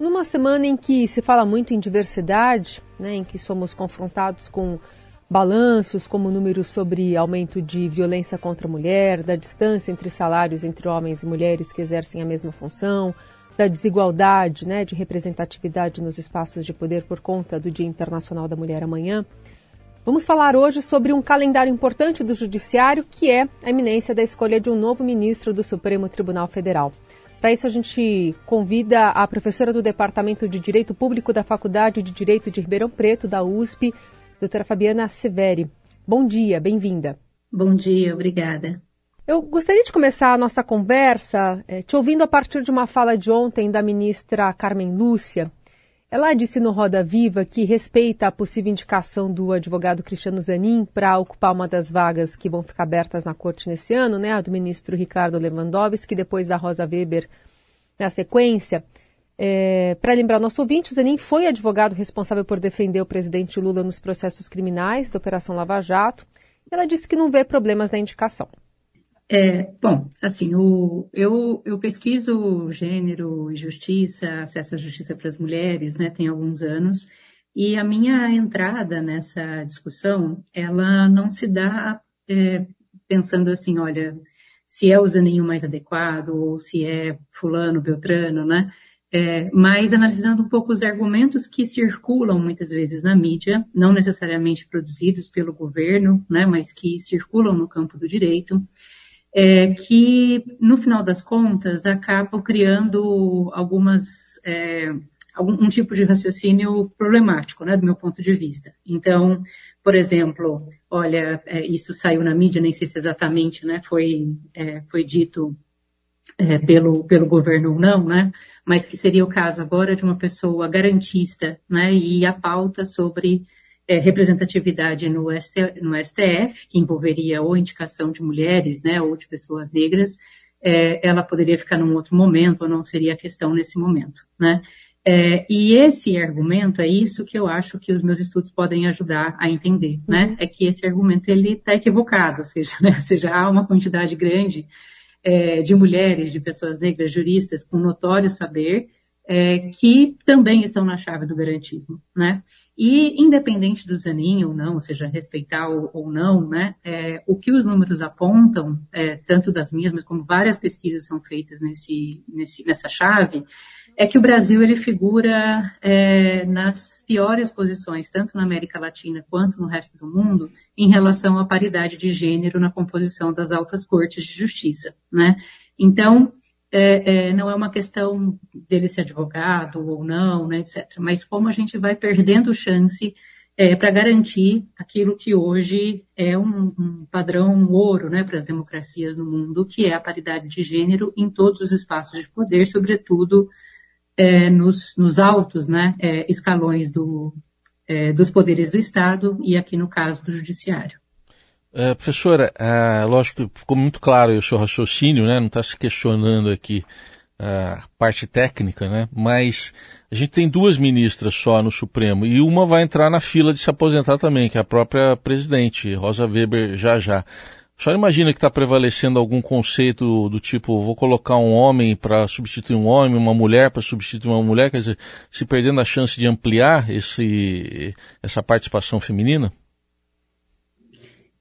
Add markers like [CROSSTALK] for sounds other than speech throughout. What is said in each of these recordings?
Numa semana em que se fala muito em diversidade, né, em que somos confrontados com balanços como números sobre aumento de violência contra a mulher, da distância entre salários entre homens e mulheres que exercem a mesma função, da desigualdade né, de representatividade nos espaços de poder por conta do Dia Internacional da Mulher amanhã. Vamos falar hoje sobre um calendário importante do Judiciário, que é a iminência da escolha de um novo ministro do Supremo Tribunal Federal. Para isso, a gente convida a professora do Departamento de Direito Público da Faculdade de Direito de Ribeirão Preto, da USP, doutora Fabiana Severi. Bom dia, bem-vinda. Bom dia, obrigada. Eu gostaria de começar a nossa conversa é, te ouvindo a partir de uma fala de ontem da ministra Carmen Lúcia. Ela disse no Roda Viva que respeita a possível indicação do advogado Cristiano Zanin para ocupar uma das vagas que vão ficar abertas na corte nesse ano, né, a do ministro Ricardo Lewandowski, depois da Rosa Weber na sequência. É, para lembrar nosso ouvinte, Zanin foi advogado responsável por defender o presidente Lula nos processos criminais da Operação Lava Jato. Ela disse que não vê problemas na indicação. É, bom, assim, o, eu, eu pesquiso gênero e justiça, acesso à justiça para as mulheres, né, tem alguns anos, e a minha entrada nessa discussão, ela não se dá é, pensando assim, olha, se é o Zaninho mais adequado, ou se é fulano, beltrano, né, é, mas analisando um pouco os argumentos que circulam muitas vezes na mídia, não necessariamente produzidos pelo governo, né, mas que circulam no campo do direito, é, que, no final das contas, acabam criando algumas, é, algum um tipo de raciocínio problemático, né, do meu ponto de vista. Então, por exemplo, olha, é, isso saiu na mídia, nem sei se exatamente, né, foi, é, foi dito é, pelo, pelo governo ou não, né, mas que seria o caso agora de uma pessoa garantista, né, e a pauta sobre é, representatividade no, ST, no, STF, que envolveria ou indicação de mulheres, né, ou de pessoas negras, é, ela poderia ficar num outro momento, ou não seria a questão nesse momento, né. É, e esse argumento é isso que eu acho que os meus estudos podem ajudar a entender, né? Uhum. É que esse argumento ele está equivocado, ou seja, né, [LAUGHS] ou seja, há uma quantidade grande é, de mulheres, de pessoas negras, juristas com notório saber, é, que também estão na chave do garantismo, né? E independente do Zanin ou não, ou seja, respeitar ou, ou não, né, é, o que os números apontam, é, tanto das minhas, mas como várias pesquisas são feitas nesse, nesse, nessa chave, é que o Brasil ele figura é, nas piores posições, tanto na América Latina quanto no resto do mundo, em relação à paridade de gênero na composição das altas cortes de justiça, né? Então, é, é, não é uma questão dele ser advogado ou não, né, etc. Mas como a gente vai perdendo chance é, para garantir aquilo que hoje é um, um padrão ouro né, para as democracias no mundo, que é a paridade de gênero em todos os espaços de poder, sobretudo é, nos, nos, altos né, é, escalões do, é, dos poderes do Estado e aqui no caso do Judiciário. Uh, professora, uh, lógico que ficou muito claro o seu raciocínio, né? Não está se questionando aqui a parte técnica, né? Mas a gente tem duas ministras só no Supremo e uma vai entrar na fila de se aposentar também, que é a própria presidente, Rosa Weber, já já. Senhora imagina que está prevalecendo algum conceito do tipo, vou colocar um homem para substituir um homem, uma mulher para substituir uma mulher, quer dizer, se perdendo a chance de ampliar esse, essa participação feminina?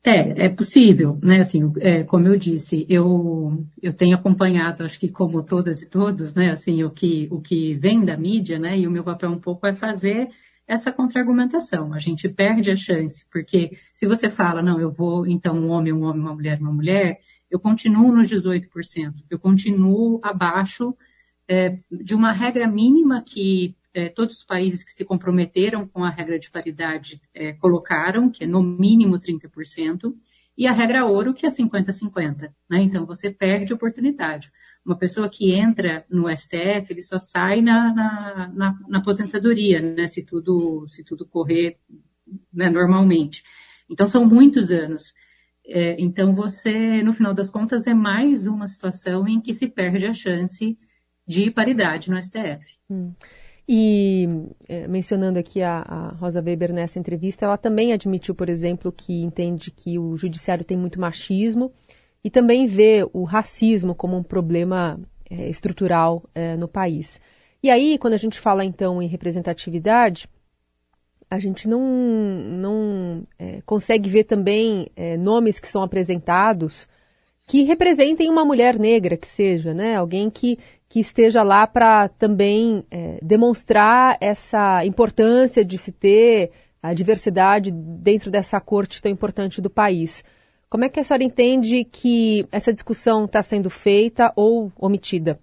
É, é possível, né? Assim, é, como eu disse, eu, eu tenho acompanhado, acho que como todas e todos, né? Assim, o que, o que vem da mídia, né? E o meu papel um pouco é fazer essa contra-argumentação. A gente perde a chance, porque se você fala, não, eu vou, então, um homem, um homem, uma mulher, uma mulher, eu continuo nos 18%. Eu continuo abaixo é, de uma regra mínima que é, todos os países que se comprometeram com a regra de paridade é, colocaram, que é no mínimo 30%, e a regra ouro, que é 50-50. Né? Então, você perde oportunidade. Uma pessoa que entra no STF, ele só sai na, na, na, na aposentadoria, né? se, tudo, se tudo correr né, normalmente. Então, são muitos anos. É, então, você, no final das contas, é mais uma situação em que se perde a chance de paridade no STF. Hum. E é, mencionando aqui a, a, Rosa Weber nessa entrevista, ela também admitiu, por exemplo, que entende que o judiciário tem muito machismo e também vê o racismo como um problema é, estrutural é, no país. E aí, quando a gente fala então em representatividade, a gente não, não é, consegue ver também é, nomes que são apresentados que representem uma mulher negra que seja, né? Alguém que, que esteja lá para também é, demonstrar essa importância de se ter a diversidade dentro dessa corte tão importante do país. Como é que a senhora entende que essa discussão está sendo feita ou omitida?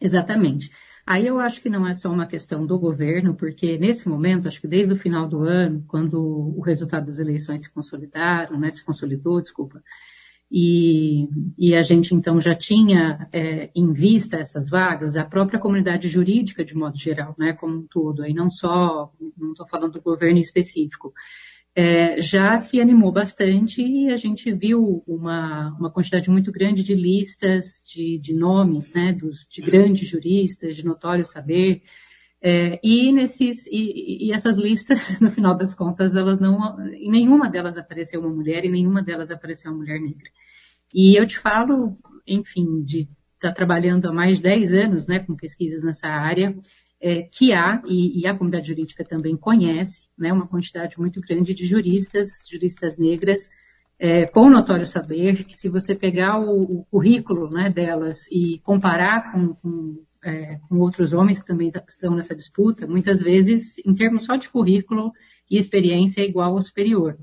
Exatamente. Aí eu acho que não é só uma questão do governo, porque nesse momento, acho que desde o final do ano, quando o resultado das eleições se consolidaram, né, se consolidou, desculpa, e, e a gente então já tinha é, em vista essas vagas, a própria comunidade jurídica de modo geral, né, como um todo, aí não só, não estou falando do governo específico, é, já se animou bastante e a gente viu uma, uma quantidade muito grande de listas de, de nomes, né, dos, de grandes juristas, de notório saber, é, e, nesses, e, e, essas listas, [LAUGHS] no final das contas, elas não, nenhuma delas apareceu uma mulher e nenhuma delas apareceu uma mulher negra. E eu te falo, enfim, de estar tá trabalhando há mais de 10 anos, né, com pesquisas nessa área, é, que há, e, e, a comunidade jurídica também conhece, né, uma quantidade muito grande de juristas, juristas negras, é, com notório saber, que se você pegar o, o currículo né, delas e comparar com, com, é, com outros homens que também estão nessa disputa, muitas vezes, em termos só de currículo e experiência, é igual ou superior.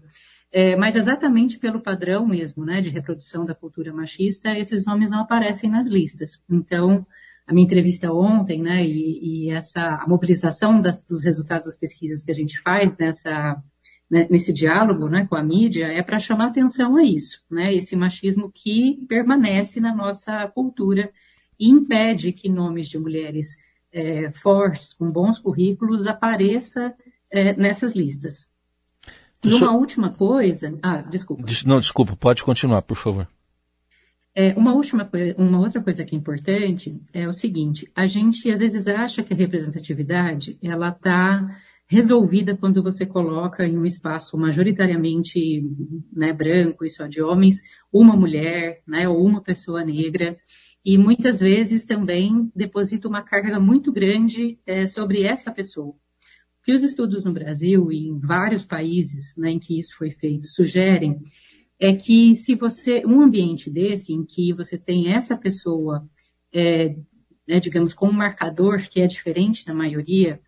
É, mas exatamente pelo padrão mesmo, né, de reprodução da cultura machista, esses nomes não aparecem nas listas. Então, a minha entrevista ontem, né, e, e essa mobilização das, dos resultados das pesquisas que a gente faz nessa, né, nesse diálogo, né, com a mídia, é para chamar atenção a isso, né, esse machismo que permanece na nossa cultura e impede que nomes de mulheres é, fortes, com bons currículos, apareça é, nessas listas. E uma última coisa, ah, desculpa. Não, desculpa, pode continuar, por favor. É, uma última uma outra coisa que é importante é o seguinte: a gente às vezes acha que a representatividade ela está resolvida quando você coloca em um espaço majoritariamente né, branco e só de homens uma mulher, né, ou uma pessoa negra e muitas vezes também deposita uma carga muito grande é, sobre essa pessoa. O que os estudos no Brasil e em vários países né, em que isso foi feito sugerem é que se você, um ambiente desse, em que você tem essa pessoa, é, né, digamos, com um marcador que é diferente da maioria,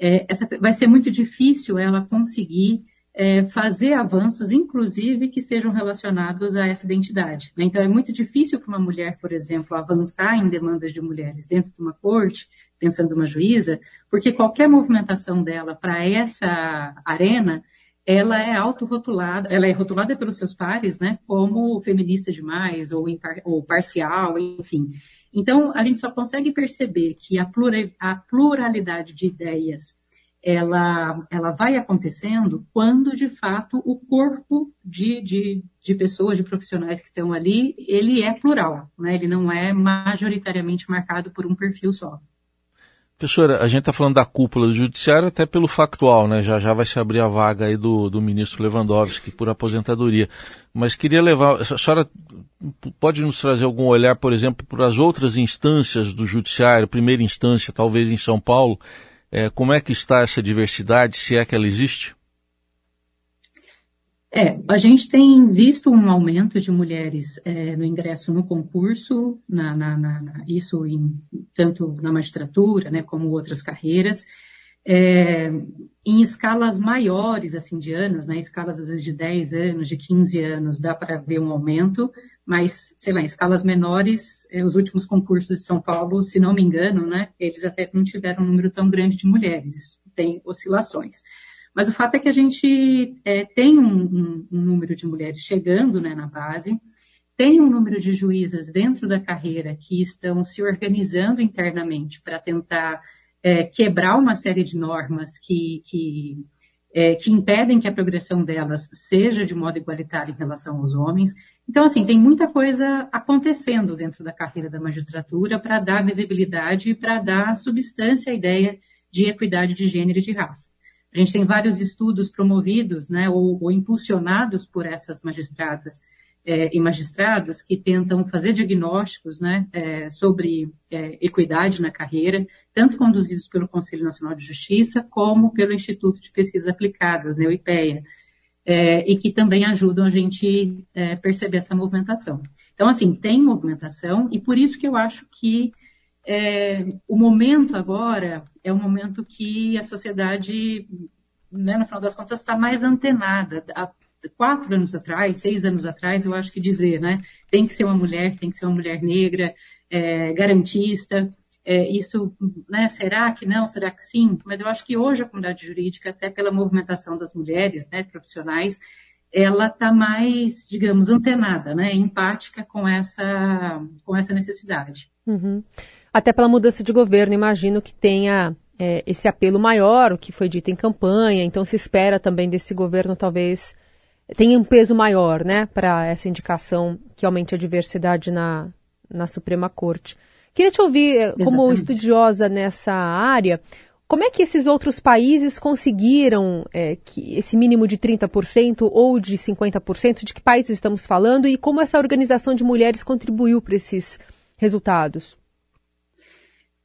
é, essa, vai ser muito difícil ela conseguir é, fazer avanços, inclusive que sejam relacionados a essa identidade. Né? Então, é muito difícil para uma mulher, por exemplo, avançar em demandas de mulheres dentro de uma corte, pensando uma juíza, porque qualquer movimentação dela para essa arena ela é autorrotulada, ela é rotulada pelos seus pares, né, como feminista demais ou, impar, ou parcial, enfim. Então, a gente só consegue perceber que a, a pluralidade de ideias ela, ela vai acontecendo quando, de fato, o corpo de, de, de pessoas, de profissionais que estão ali, ele é plural, né? ele não é majoritariamente marcado por um perfil só. Professora, a gente está falando da cúpula do judiciário até pelo factual, né? Já já vai se abrir a vaga aí do, do ministro Lewandowski por aposentadoria. Mas queria levar, a senhora pode nos trazer algum olhar, por exemplo, para as outras instâncias do judiciário, primeira instância, talvez em São Paulo, é, como é que está essa diversidade, se é que ela existe? É, a gente tem visto um aumento de mulheres é, no ingresso no concurso, na, na, na, isso em, tanto na magistratura, né, como outras carreiras, é, em escalas maiores, assim, de anos, né, escalas às vezes de 10 anos, de 15 anos, dá para ver um aumento, mas, sei lá, em escalas menores, é, os últimos concursos de São Paulo, se não me engano, né, eles até não tiveram um número tão grande de mulheres, tem oscilações. Mas o fato é que a gente é, tem um, um, um, número de mulheres chegando né, na base, tem um número de juízas dentro da carreira que estão se organizando internamente para tentar é, quebrar uma série de normas que, que, é, que impedem que a progressão delas seja de modo igualitário em relação aos homens. Então, assim, tem muita coisa acontecendo dentro da carreira da magistratura para dar visibilidade e para dar substância à ideia de equidade de gênero e de raça. A gente tem vários estudos promovidos, né, ou, ou impulsionados por essas magistradas é, e magistrados que tentam fazer diagnósticos né, é, sobre é, equidade na carreira, tanto conduzidos pelo Conselho Nacional de Justiça, como pelo Instituto de Pesquisas Aplicadas, né, o IPEA, é, e que também ajudam a gente é, perceber essa movimentação. Então, assim, tem movimentação, e por isso que eu acho que é, o momento agora é um momento que a sociedade, né, no final das contas, está mais antenada quatro anos atrás, seis anos atrás, eu acho que dizer, né? Tem que ser uma mulher, tem que ser uma mulher negra, é, garantista. É, isso, né? Será que não? Será que sim? Mas eu acho que hoje a comunidade jurídica, até pela movimentação das mulheres, né, profissionais, ela está mais, digamos, antenada, né, empática com essa, com essa necessidade. Uhum. Até pela mudança de governo, imagino que tenha é, esse apelo maior, o que foi dito em campanha, então se espera também desse governo talvez tem um peso maior, né, para essa indicação que aumente a diversidade na, na Suprema Corte. Queria te ouvir, eh, como Exatamente. estudiosa nessa área, como é que esses outros países conseguiram é, que esse mínimo de 30% ou de 50%? De que países estamos falando e como essa organização de mulheres contribuiu para esses resultados?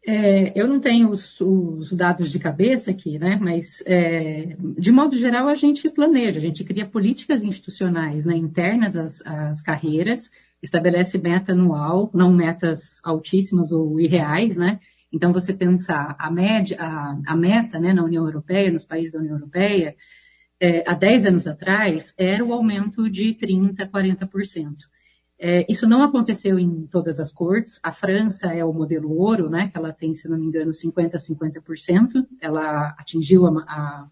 É, eu não tenho os, os, dados de cabeça aqui, né? Mas é, de modo geral a gente planeja, a gente cria políticas institucionais né, internas às, às carreiras, estabelece meta anual, não metas altíssimas ou irreais, né? Então você pensar a média, a, a meta, né, na União Europeia, nos países da União Europeia, é, há 10 anos atrás era o aumento de 30, 40%. É, isso não aconteceu em todas as cortes. A França é o modelo ouro, né, que ela tem, se não me engano, 50% a 50%. Ela atingiu a, a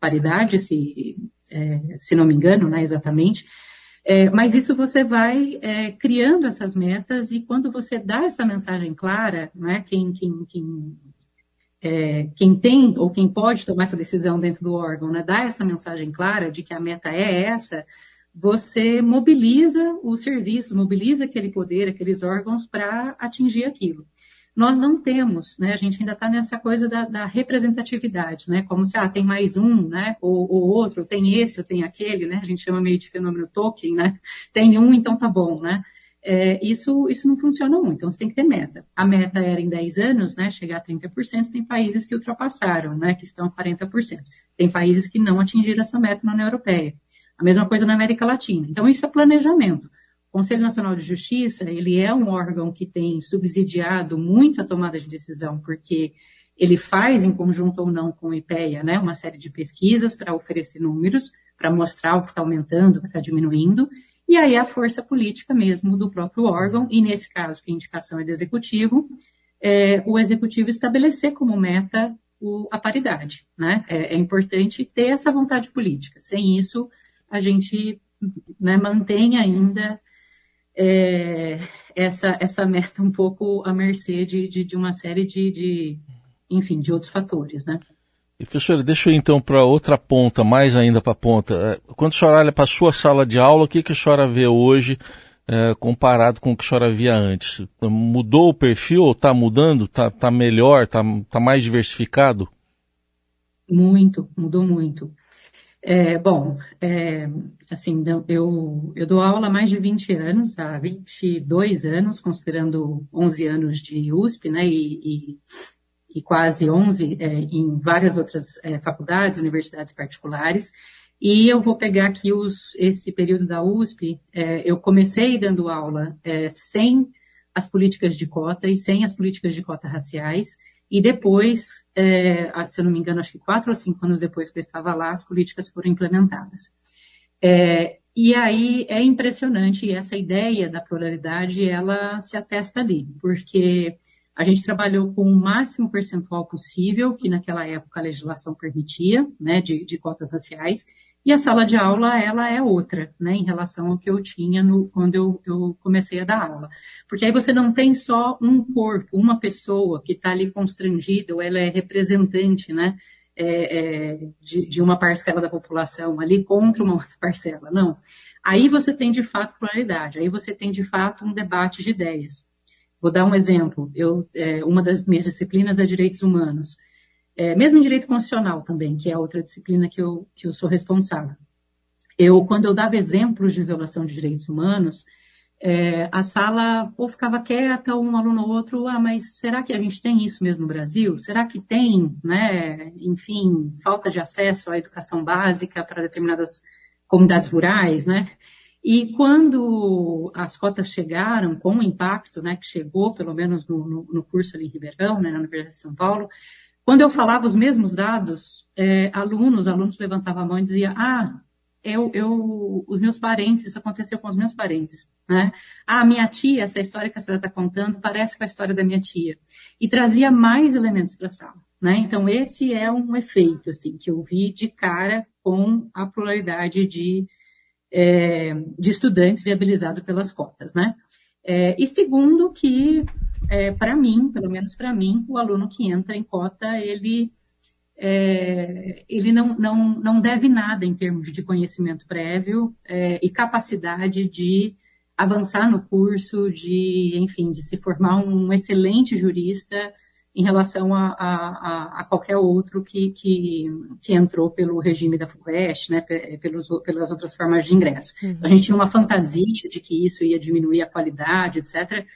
paridade, se, é, se não me engano, né, exatamente. É, mas isso você vai é, criando essas metas e quando você dá essa mensagem clara, né, quem, quem, quem, é, quem tem ou quem pode tomar essa decisão dentro do órgão, né, dá essa mensagem clara de que a meta é essa, você mobiliza os serviços, mobiliza aquele poder, aqueles órgãos para atingir aquilo. Nós não temos, né? A gente ainda está nessa coisa da, da, representatividade, né? Como se ah, tem mais um, né? Ou, ou, outro, tem esse, ou tem aquele, né? A gente chama meio de fenômeno token, né? Tem um, então tá bom, né? É, isso, isso não funciona muito, então você tem que ter meta. A meta era em 10 anos, né? Chegar a 30%, tem países que ultrapassaram, né? Que estão a 40%. Tem países que não atingiram essa meta na União Europeia. A mesma coisa na América Latina. Então, isso é planejamento. O Conselho Nacional de Justiça, ele é um órgão que tem subsidiado muito a tomada de decisão, porque ele faz, em conjunto ou não com o IPEA, né, uma série de pesquisas para oferecer números, para mostrar o que está aumentando, o que está diminuindo, e aí a força política mesmo do próprio órgão, e nesse caso, que a indicação é do executivo, é, o executivo estabelecer como meta o, a paridade. Né? É, é importante ter essa vontade política. Sem isso, a gente né, mantém ainda é, essa, essa meta um pouco à mercê de, de, de uma série de, de, enfim, de outros fatores, né? E, professora, deixa eu ir então para outra ponta, mais ainda para a ponta. É, quando a senhora olha para a sua sala de aula, o que, que a senhora vê hoje é, comparado com o que a senhora via antes? Mudou o perfil? Está mudando? Está tá melhor? Está tá mais diversificado? Muito, mudou muito. É, bom, é, assim, eu, eu dou aula há mais de 20 anos, há 22 anos, considerando 11 anos de USP, né, e, e, e quase 11 é, em várias outras é, faculdades, universidades particulares. E eu vou pegar aqui os, esse período da USP, é, eu comecei dando aula é, sem as políticas de cota e sem as políticas de cota raciais, e depois, é, se eu não me engano, acho que quatro ou cinco anos depois que eu estava lá, as políticas foram implementadas. É, e aí é impressionante, essa ideia da pluralidade, ela se atesta ali, porque a gente trabalhou com o máximo percentual possível, que naquela época a legislação permitia, né, de, de cotas raciais, e a sala de aula, ela é outra, né, em relação ao que eu tinha no, quando eu, eu comecei a dar aula. Porque aí você não tem só um corpo, uma pessoa que está ali constrangida, ou ela é representante, né, é, é, de, de uma parcela da população ali contra uma [LAUGHS] outra parcela. Não. Aí você tem de fato pluralidade, aí você tem de fato um debate de ideias. Vou dar um exemplo. Eu, é, uma das minhas disciplinas é direitos humanos é, mesmo em direito constitucional também, que é outra disciplina que eu, que eu sou responsável. eu, quando eu dava exemplos de violação de direitos humanos, é, a sala ou ficava quieta, um aluno ou outro, ah, mas será que a gente tem isso mesmo no Brasil? Será que tem, né, enfim, falta de acesso à educação básica para determinadas comunidades rurais, né? E quando as cotas chegaram, com o impacto, né, que chegou, pelo menos no, no, no curso ali em Ribeirão, né, na Universidade de São Paulo, quando eu falava os mesmos dados, é, alunos, alunos levantavam a mão e diziam, ah, eu, eu, os meus parentes, isso aconteceu com os meus parentes. Né? Ah, minha tia, essa história que a senhora está contando parece com a história da minha tia. E trazia mais elementos para a sala. Né? Então, esse é um efeito assim, que eu vi de cara com a pluralidade de, é, de estudantes viabilizado pelas cotas. Né? É, e segundo, que é, para mim, pelo menos para mim, o aluno que entra em cota, ele é, ele não, não, não deve nada em termos de conhecimento prévio é, e capacidade de avançar no curso, de, enfim, de se formar um excelente jurista em relação a, a, a qualquer outro que, que, que, entrou pelo regime da FUVEST, né, pelos, pelas outras formas de ingresso. Uhum. A gente tinha uma fantasia de que isso ia diminuir a qualidade, etc.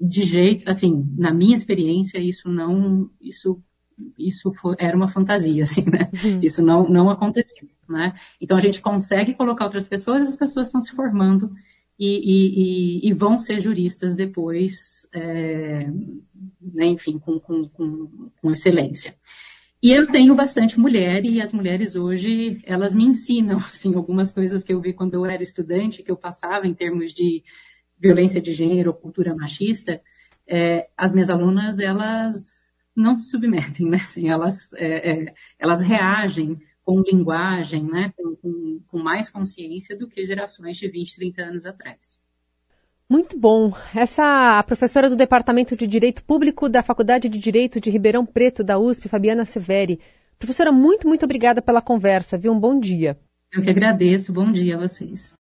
De jeito, assim, na minha experiência, isso não, isso isso foi, era uma fantasia, [LAUGHS] assim, né? Uhum. Isso não, não aconteceu, né? Então a gente consegue colocar outras pessoas, as pessoas estão se formando e, e, e vão ser juristas depois, é, né, enfim, com, com, com, com excelência. E eu tenho bastante mulher e as mulheres hoje, elas me ensinam, [LAUGHS] assim, algumas coisas que eu vi quando eu era estudante, que eu passava em termos de violência de gênero, cultura machista, é, as minhas alunas, elas não se submetem, né? Assim, elas, é, é, elas reagem com linguagem, né? Com, com, com, mais consciência do que gerações de 20, 30 anos atrás. Muito bom. Essa a professora do Departamento de Direito Público da Faculdade de Direito de Ribeirão Preto, da USP, Fabiana Severi. Professora, muito, muito obrigada pela conversa, viu? Um bom dia. Eu que agradeço. Bom dia a vocês.